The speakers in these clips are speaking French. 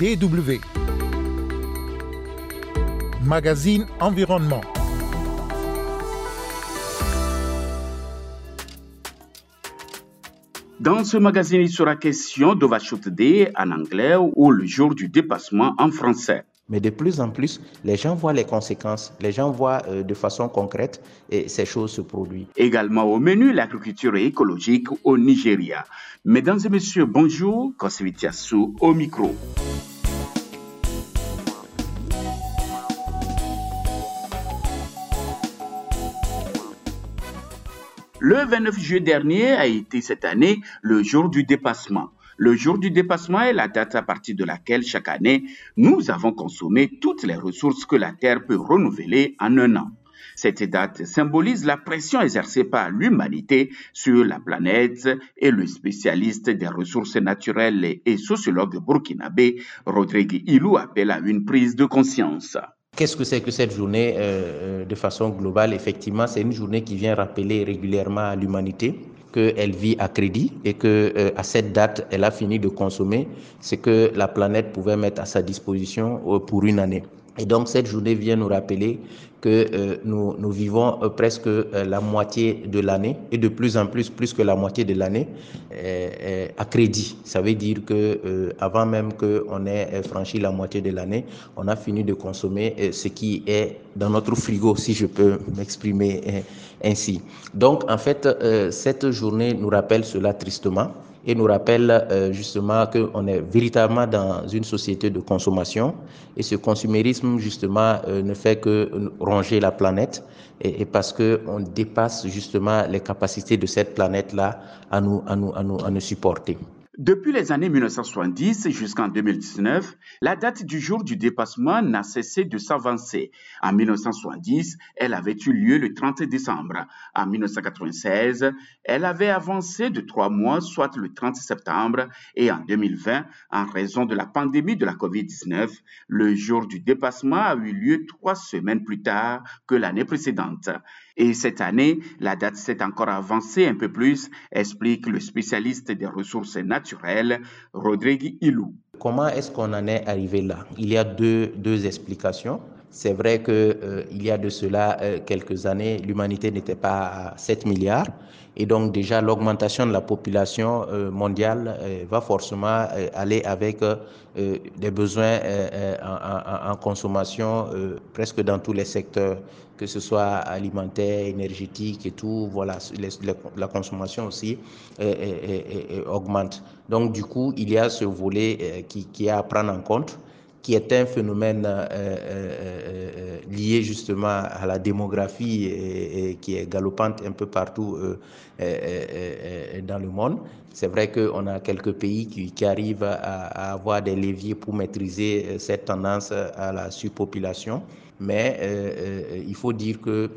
DW. Magazine Environnement. Dans ce magazine, il sera question d'Overshoot Day en anglais ou le jour du dépassement en français. Mais de plus en plus, les gens voient les conséquences, les gens voient euh, de façon concrète et ces choses se produisent. Également au menu, l'agriculture écologique au Nigeria. Mesdames et messieurs, bonjour. Kosivitiasu au micro. Le 29 juillet dernier a été cette année le jour du dépassement. Le jour du dépassement est la date à partir de laquelle chaque année nous avons consommé toutes les ressources que la Terre peut renouveler en un an. Cette date symbolise la pression exercée par l'humanité sur la planète et le spécialiste des ressources naturelles et sociologue burkinabé Rodrigue Ilou appelle à une prise de conscience. Qu'est-ce que c'est que cette journée euh, de façon globale? Effectivement, c'est une journée qui vient rappeler régulièrement à l'humanité qu'elle vit à crédit et que euh, à cette date, elle a fini de consommer ce que la planète pouvait mettre à sa disposition euh, pour une année. Et donc cette journée vient nous rappeler que euh, nous, vivons euh, presque euh, la moitié de l'année et de plus en plus, plus que la moitié de l'année à crédit. Ça veut dire que avant même qu'on ait franchi la moitié de l'année, on a fini de consommer ce qui est dans notre frigo, si je peux m'exprimer ainsi. Donc en fait, cette journée nous rappelle cela tristement et nous rappelle euh, justement qu'on est véritablement dans une société de consommation et ce consumérisme justement euh, ne fait que ronger la planète et, et parce qu'on dépasse justement les capacités de cette planète-là à nous, à, nous, à, nous, à nous supporter. Depuis les années 1970 jusqu'en 2019, la date du jour du dépassement n'a cessé de s'avancer. En 1970, elle avait eu lieu le 30 décembre. En 1996, elle avait avancé de trois mois, soit le 30 septembre. Et en 2020, en raison de la pandémie de la COVID-19, le jour du dépassement a eu lieu trois semaines plus tard que l'année précédente. Et cette année, la date s'est encore avancée un peu plus, explique le spécialiste des ressources naturelles, Rodrigue Ilou. Comment est-ce qu'on en est arrivé là? Il y a deux, deux explications. C'est vrai qu'il euh, y a de cela euh, quelques années, l'humanité n'était pas à 7 milliards. Et donc déjà, l'augmentation de la population euh, mondiale euh, va forcément aller avec des besoins en, consommation presque dans tous les secteurs, que ce soit alimentaire, énergétique et tout. Voilà, la consommation aussi augmente. Donc du coup, il y a ce volet qui, qui est à prendre en compte qui est un phénomène euh, euh, lié justement à la démographie qui est galopante un peu partout euh, dans le monde. C'est vrai qu'on a quelques pays qui, arrivent à, avoir des leviers pour maîtriser cette tendance à la surpopulation, mais il faut dire que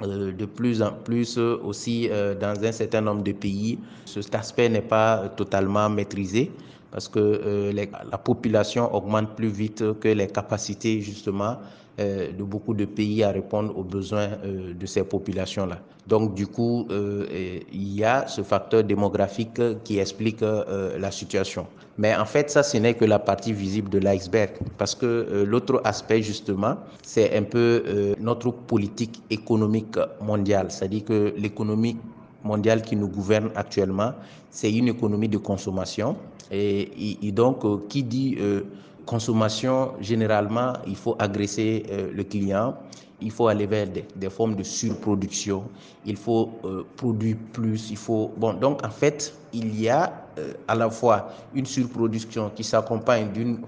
de plus en plus aussi dans un certain nombre de pays, cet aspect n'est pas totalement maîtrisé parce que euh, la population augmente plus vite que les capacités justement euh, de beaucoup de pays à répondre aux besoins euh, de ces populations-là. Donc du coup, il y a ce facteur démographique qui explique la situation. Mais en fait, ça, ce n'est que la partie visible de l'iceberg, parce que l'autre aspect justement, c'est un peu notre politique économique mondiale, c'est-à-dire que l'économie mondiale qui nous gouverne actuellement, c'est une économie de consommation. Et, donc, euh, qui dit euh, consommation, généralement, il faut agresser euh, le client, il faut aller vers des, formes de surproduction, il faut produire plus, il faut... Bon, donc en fait, il y a à la fois une surproduction qui s'accompagne d'une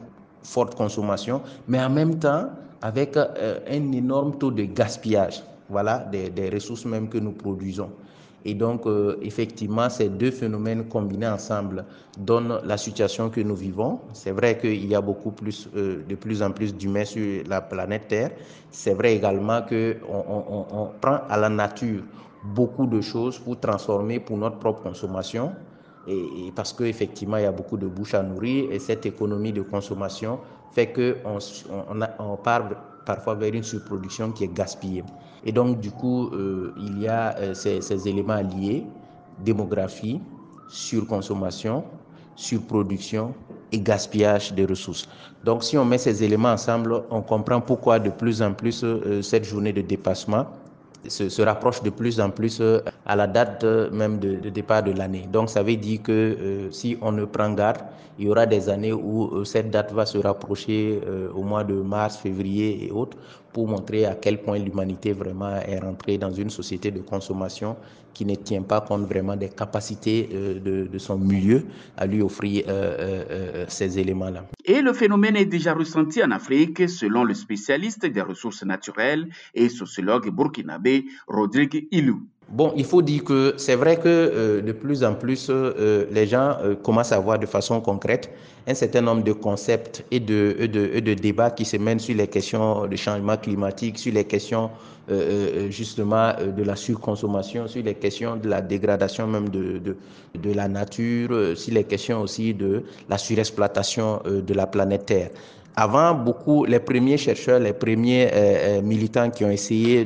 forte consommation, mais en même temps avec un énorme taux de gaspillage, voilà, des, des ressources même que nous produisons. Et donc, euh, effectivement, ces deux phénomènes combinés ensemble donnent la situation que nous vivons. C'est vrai qu'il y a beaucoup plus, euh, de plus en plus d'humains sur la planète Terre. C'est vrai également qu'on on, prend à la nature beaucoup de choses pour transformer pour notre propre consommation. Et, et parce qu'effectivement, il y a beaucoup de bouches à nourrir et cette économie de consommation fait qu'on on, on parfois vers une surproduction qui est gaspillée. Et donc, du coup, euh, il y a euh, ces, éléments liés, démographie, surconsommation, surproduction et gaspillage des ressources. Donc si on met ces éléments ensemble, on comprend pourquoi de plus en plus euh, cette journée de dépassement se, rapproche de plus en plus euh, à la date même de, départ de l'année. Donc ça veut dire que euh, si on ne prend garde, il y aura des années où euh, cette date va se rapprocher euh, au mois de mars, février et autres pour montrer à quel point l'humanité vraiment est rentrée dans une société de consommation qui ne tient pas compte vraiment des capacités euh, de, son milieu à lui offrir euh, euh, ces éléments-là. Et le phénomène est déjà ressenti en Afrique selon le spécialiste des ressources naturelles et sociologue burkinabé Rodrigue Ilou. Bon, il faut dire que c'est vrai que euh, de plus en plus, euh, les gens euh, commencent à voir de façon concrète un certain nombre de concepts et de, de, de débats qui se mènent sur les questions de changement climatique, sur les questions justement de la surconsommation, sur les questions de la dégradation même de, de, de la nature, sur les questions aussi de la surexploitation de la planète Terre. Avant, beaucoup, les premiers chercheurs, les premiers euh, militants qui ont essayé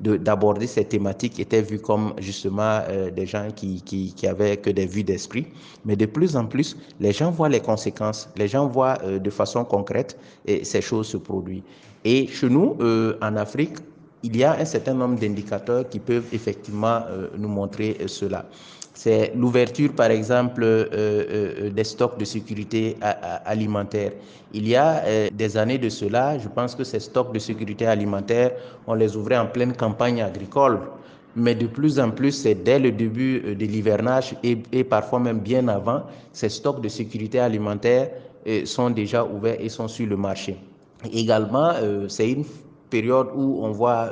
d'aborder de, de, ces thématiques étaient vus comme justement euh, des gens qui, qui, qui, avaient que des vues d'esprit. Mais de plus en plus, les gens voient les conséquences, les gens voient euh, de façon concrète et ces choses se produisent. Et chez nous, en Afrique, il y a un certain nombre d'indicateurs qui peuvent effectivement nous montrer cela c'est l'ouverture, par exemple, euh, euh, des stocks de sécurité alimentaire. Il y a euh, des années de cela, je pense que ces stocks de sécurité alimentaire, on les ouvrait en pleine campagne agricole. Mais de plus en plus, c'est dès le début de l'hivernage et, parfois même bien avant, ces stocks de sécurité alimentaire sont déjà ouverts et sont sur le marché. Également, c'est une période où on voit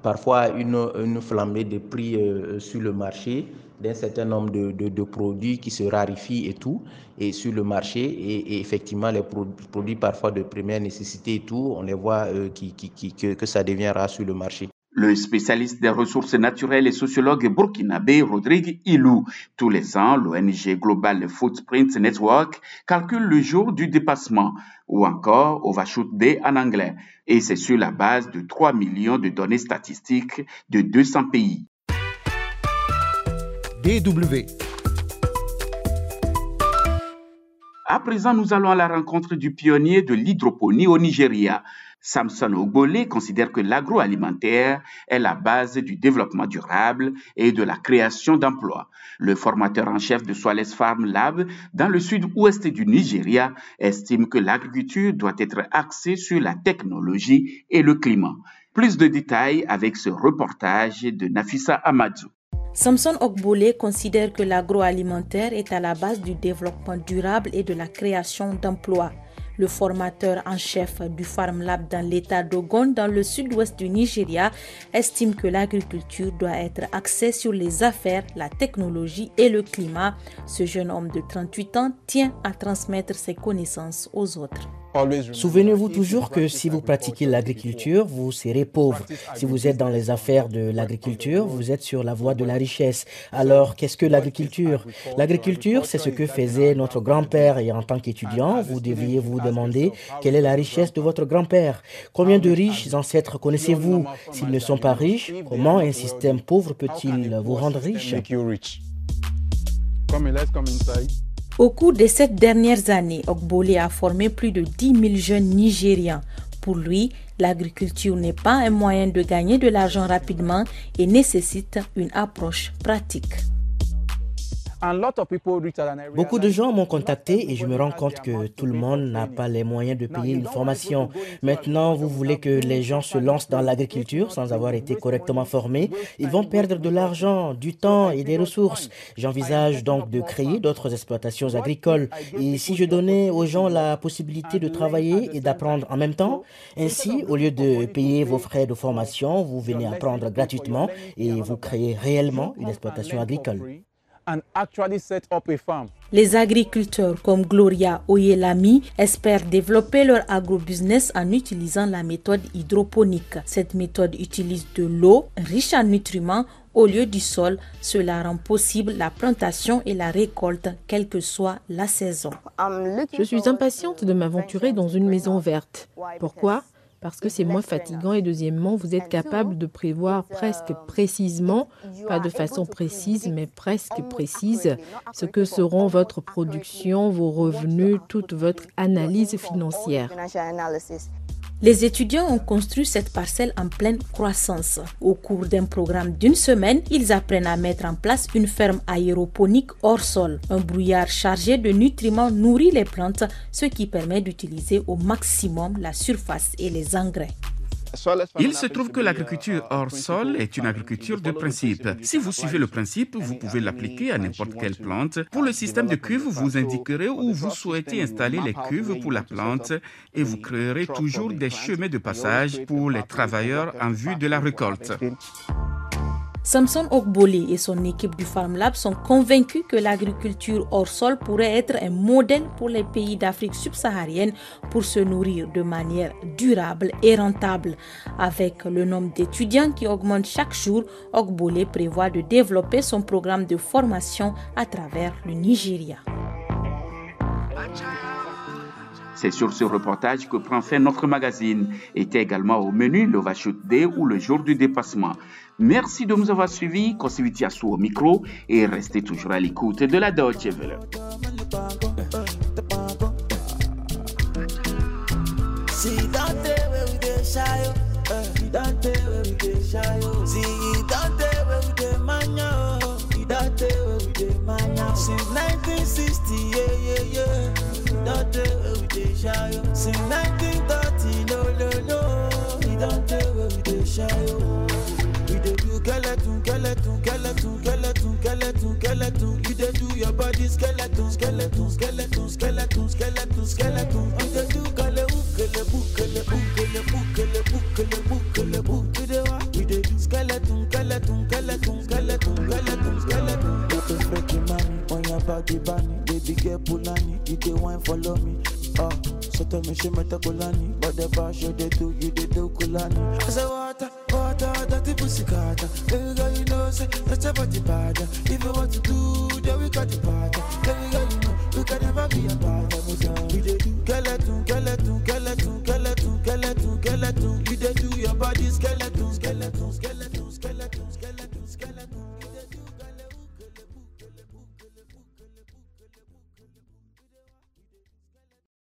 parfois une, une flambée de prix sur le marché d'un certain nombre de, de, produits qui se raréfient et tout, et sur le marché. Et, effectivement, les pro produits parfois de première nécessité et tout, on les voit euh, qui, qui, que, que ça devient rare sur le marché. Le spécialiste des ressources naturelles et sociologue burkinabé Rodrigue Ilou. Tous les ans, l'ONG Global Footprint Network calcule le jour du dépassement ou encore Overshoot Day en anglais. Et c'est sur la base de 3 millions de données statistiques de 200 pays. DW. À présent, nous allons à la rencontre du pionnier de l'hydroponie au Nigeria. Samson Ogbole considère que l'agroalimentaire est la base du développement durable et de la création d'emplois. Le formateur en chef de Swales Farm Lab dans le sud-ouest du Nigeria estime que l'agriculture doit être axée sur la technologie et le climat. Plus de détails avec ce reportage de Nafissa Amadou. Samson Okbole considère que l'agroalimentaire est à la base du développement durable et de la création d'emplois. Le formateur en chef du Farm Lab dans l'état d'Ogon, dans le sud-ouest du Nigeria, estime que l'agriculture doit être axée sur les affaires, la technologie et le climat. Ce jeune homme de 38 ans tient à transmettre ses connaissances aux autres. Souvenez-vous toujours que si vous pratiquez l'agriculture, vous serez pauvre. Si vous êtes dans les affaires de l'agriculture, vous êtes sur la voie de la richesse. Alors, qu'est-ce que l'agriculture? L'agriculture, c'est ce que faisait notre grand-père et en tant qu'étudiant, vous deviez vous demander quelle est la richesse de votre grand-père. Combien de riches ancêtres connaissez-vous? S'ils ne sont pas riches, comment un système pauvre peut-il vous rendre riche? Au cours de ces dernières années, Ogbole a formé plus de 10 000 jeunes Nigérians. Pour lui, l'agriculture n'est pas un moyen de gagner de l'argent rapidement et nécessite une approche pratique. Beaucoup de gens m'ont contacté et je me rends compte que tout le monde n'a pas les moyens de payer une formation. Maintenant, vous voulez que les gens se lancent dans l'agriculture sans avoir été correctement formés. Ils vont perdre de l'argent, du temps et des ressources. J'envisage donc de créer d'autres exploitations agricoles. Et si je donnais aux gens la possibilité de travailler et d'apprendre en même temps, ainsi, au lieu de payer vos frais de formation, vous venez apprendre gratuitement et vous créez réellement une exploitation agricole. Les agriculteurs comme Gloria Oyelami espèrent développer leur agrobusiness en utilisant la méthode hydroponique. Cette méthode utilise de l'eau riche en nutriments au lieu du sol. Cela rend possible la plantation et la récolte, quelle que soit la saison. Je suis impatiente de m'aventurer dans une maison verte. Pourquoi? Parce que c'est moins fatigant et deuxièmement, vous êtes capable de prévoir presque précisément, pas de façon précise, mais presque précise, ce que seront votre production, vos revenus, toute votre analyse financière. Les étudiants ont construit cette parcelle en pleine croissance. Au cours d'un programme d'une semaine, ils apprennent à mettre en place une ferme aéroponique hors sol. Un brouillard chargé de nutriments nourrit les plantes, ce qui permet d'utiliser au maximum la surface et les engrais. Il se trouve que l'agriculture hors sol est une agriculture de principe. Si vous suivez le principe, vous pouvez l'appliquer à n'importe quelle plante. Pour le système de cuve, vous indiquerez où vous souhaitez installer les cuves pour la plante et vous créerez toujours des chemins de passage pour les travailleurs en vue de la récolte. Samson Okbole et son équipe du Farm Lab sont convaincus que l'agriculture hors sol pourrait être un modèle pour les pays d'Afrique subsaharienne pour se nourrir de manière durable et rentable. Avec le nombre d'étudiants qui augmente chaque jour, Okbole prévoit de développer son programme de formation à travers le Nigeria. C'est sur ce reportage que prend fin notre magazine. Était également au menu le Vachut Day ou le jour du dépassement. Merci de nous avoir suivis. Kosiviti au micro et restez toujours à l'écoute de la Deutsche Welle. Shy. Since 1930, no, no, no. We don't tell where we dey shy. We dey do skeleton, skeleton, skeleton, skeleton, skeleton, skeleton. работе